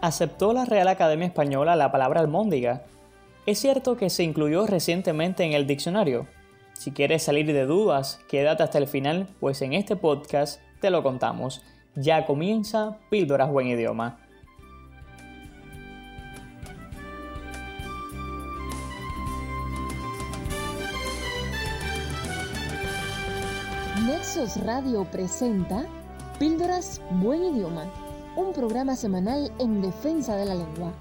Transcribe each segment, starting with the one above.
¿Aceptó la Real Academia Española la palabra almóndiga? ¿Es cierto que se incluyó recientemente en el diccionario? Si quieres salir de dudas, quédate hasta el final, pues en este podcast te lo contamos. Ya comienza Píldoras Buen Idioma. Nexos Radio presenta Píldoras Buen Idioma un programa semanal en defensa de la lengua.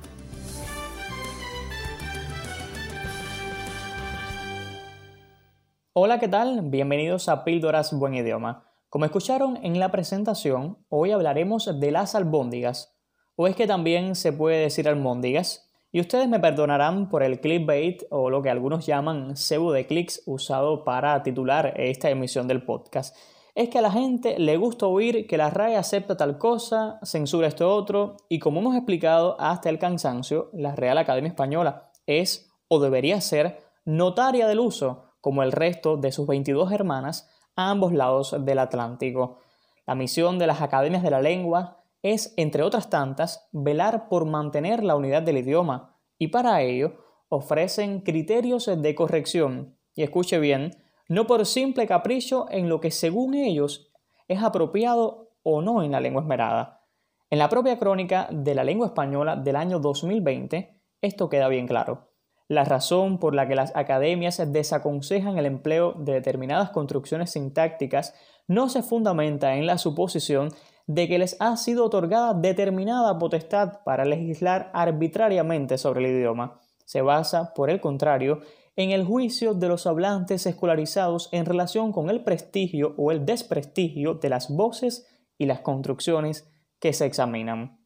Hola, ¿qué tal? Bienvenidos a Píldoras Buen Idioma. Como escucharon en la presentación, hoy hablaremos de las albóndigas, o es que también se puede decir almóndigas, y ustedes me perdonarán por el clickbait o lo que algunos llaman cebo de clics usado para titular esta emisión del podcast es que a la gente le gusta oír que la RAE acepta tal cosa, censura esto otro, y como hemos explicado hasta el cansancio, la Real Academia Española es o debería ser notaria del uso, como el resto de sus 22 hermanas a ambos lados del Atlántico. La misión de las academias de la lengua es, entre otras tantas, velar por mantener la unidad del idioma, y para ello ofrecen criterios de corrección, y escuche bien, no por simple capricho en lo que según ellos es apropiado o no en la lengua esmerada. En la propia crónica de la lengua española del año 2020, esto queda bien claro. La razón por la que las academias desaconsejan el empleo de determinadas construcciones sintácticas no se fundamenta en la suposición de que les ha sido otorgada determinada potestad para legislar arbitrariamente sobre el idioma. Se basa, por el contrario, en el juicio de los hablantes escolarizados en relación con el prestigio o el desprestigio de las voces y las construcciones que se examinan.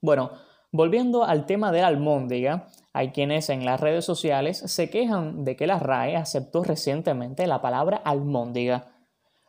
Bueno, volviendo al tema de la almóndiga, hay quienes en las redes sociales se quejan de que la RAE aceptó recientemente la palabra almóndiga.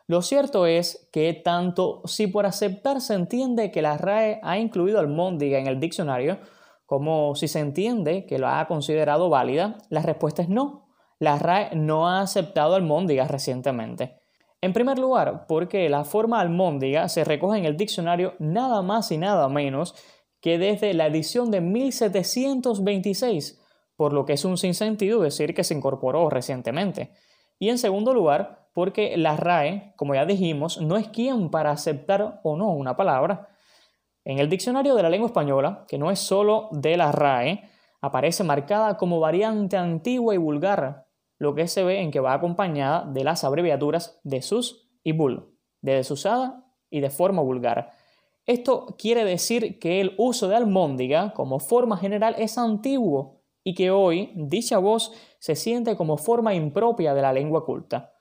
Lo cierto es que tanto si por aceptar se entiende que la RAE ha incluido almóndiga en el diccionario, como si se entiende que lo ha considerado válida, la respuesta es no la RAE no ha aceptado almóndigas recientemente. En primer lugar, porque la forma almóndiga se recoge en el diccionario nada más y nada menos que desde la edición de 1726, por lo que es un sinsentido decir que se incorporó recientemente. Y en segundo lugar, porque la RAE, como ya dijimos, no es quien para aceptar o no una palabra. En el diccionario de la lengua española, que no es solo de la RAE, aparece marcada como variante antigua y vulgar, lo que se ve en que va acompañada de las abreviaturas de sus y bul, de desusada y de forma vulgar. Esto quiere decir que el uso de almóndiga como forma general es antiguo y que hoy dicha voz se siente como forma impropia de la lengua culta.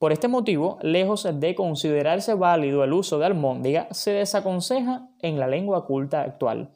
Por este motivo, lejos de considerarse válido el uso de almóndiga, se desaconseja en la lengua culta actual.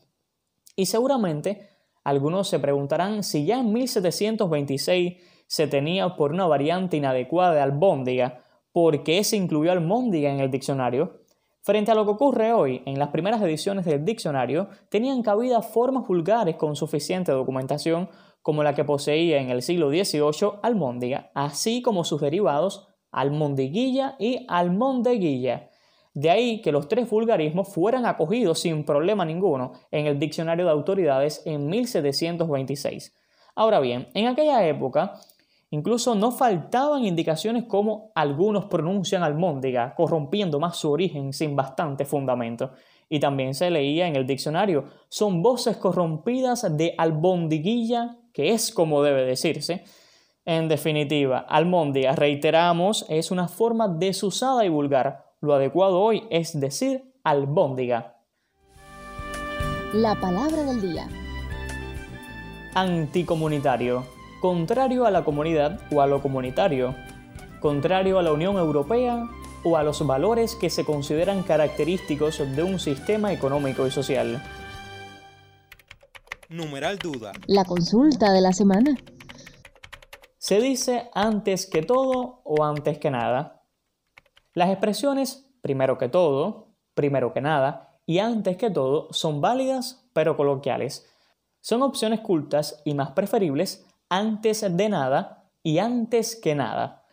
Y seguramente algunos se preguntarán si ya en 1726 se tenía por una variante inadecuada de albóndiga, ¿por qué se incluyó almóndiga en el diccionario? Frente a lo que ocurre hoy, en las primeras ediciones del diccionario tenían cabida formas vulgares con suficiente documentación como la que poseía en el siglo XVIII almóndiga, así como sus derivados almondiguilla y almondeguilla. De ahí que los tres vulgarismos fueran acogidos sin problema ninguno en el diccionario de autoridades en 1726. Ahora bien, en aquella época Incluso no faltaban indicaciones como algunos pronuncian almóndiga, corrompiendo más su origen sin bastante fundamento. Y también se leía en el diccionario, son voces corrompidas de albondiguilla, que es como debe decirse. En definitiva, almóndiga, reiteramos, es una forma desusada y vulgar. Lo adecuado hoy es decir albóndiga. La palabra del día. Anticomunitario contrario a la comunidad o a lo comunitario, contrario a la Unión Europea o a los valores que se consideran característicos de un sistema económico y social. Numeral duda. La consulta de la semana. Se dice antes que todo o antes que nada. Las expresiones primero que todo, primero que nada y antes que todo son válidas pero coloquiales. Son opciones cultas y más preferibles antes de nada y antes que nada.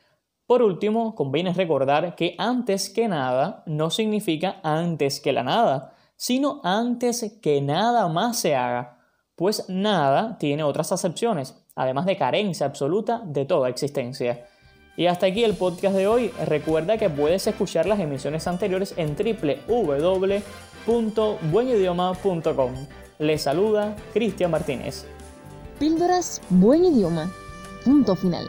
Por último, conviene recordar que antes que nada no significa antes que la nada, sino antes que nada más se haga, pues nada tiene otras acepciones, además de carencia absoluta de toda existencia. Y hasta aquí el podcast de hoy. Recuerda que puedes escuchar las emisiones anteriores en www.buenidioma.com. Les saluda Cristian Martínez. Píldoras Buen Idioma. Punto final.